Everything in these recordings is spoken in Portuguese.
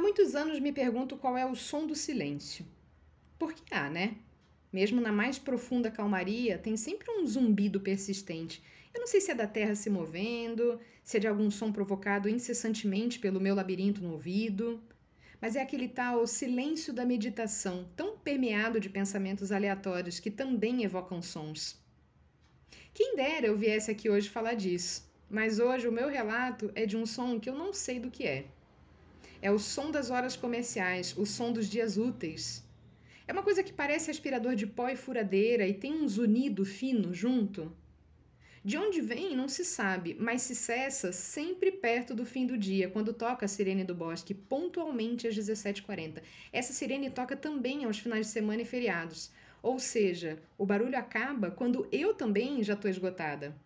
Há muitos anos me pergunto qual é o som do silêncio. Porque há, né? Mesmo na mais profunda calmaria, tem sempre um zumbido persistente. Eu não sei se é da terra se movendo, se é de algum som provocado incessantemente pelo meu labirinto no ouvido. Mas é aquele tal silêncio da meditação, tão permeado de pensamentos aleatórios que também evocam sons. Quem dera eu viesse aqui hoje falar disso, mas hoje o meu relato é de um som que eu não sei do que é. É o som das horas comerciais, o som dos dias úteis. É uma coisa que parece aspirador de pó e furadeira e tem um zunido fino junto. De onde vem não se sabe, mas se cessa sempre perto do fim do dia, quando toca a sirene do bosque, pontualmente às 17h40. Essa sirene toca também aos finais de semana e feriados. Ou seja, o barulho acaba quando eu também já estou esgotada.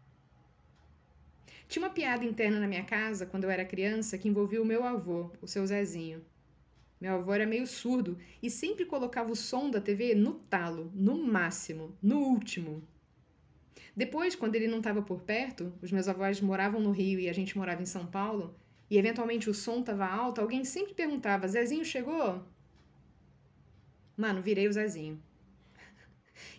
Tinha uma piada interna na minha casa, quando eu era criança, que envolvia o meu avô, o seu Zezinho. Meu avô era meio surdo e sempre colocava o som da TV no talo, no máximo, no último. Depois, quando ele não estava por perto, os meus avós moravam no Rio e a gente morava em São Paulo, e eventualmente o som estava alto, alguém sempre perguntava: Zezinho chegou? Mano, virei o Zezinho.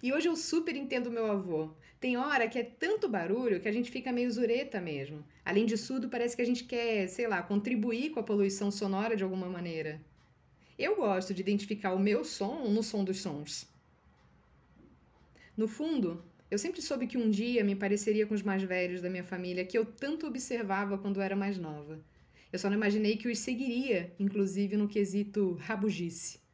E hoje eu super entendo meu avô. Tem hora que é tanto barulho que a gente fica meio zureta mesmo. Além de surdo, parece que a gente quer, sei lá, contribuir com a poluição sonora de alguma maneira. Eu gosto de identificar o meu som no som dos sons. No fundo, eu sempre soube que um dia me pareceria com os mais velhos da minha família que eu tanto observava quando era mais nova. Eu só não imaginei que os seguiria, inclusive no quesito rabugice.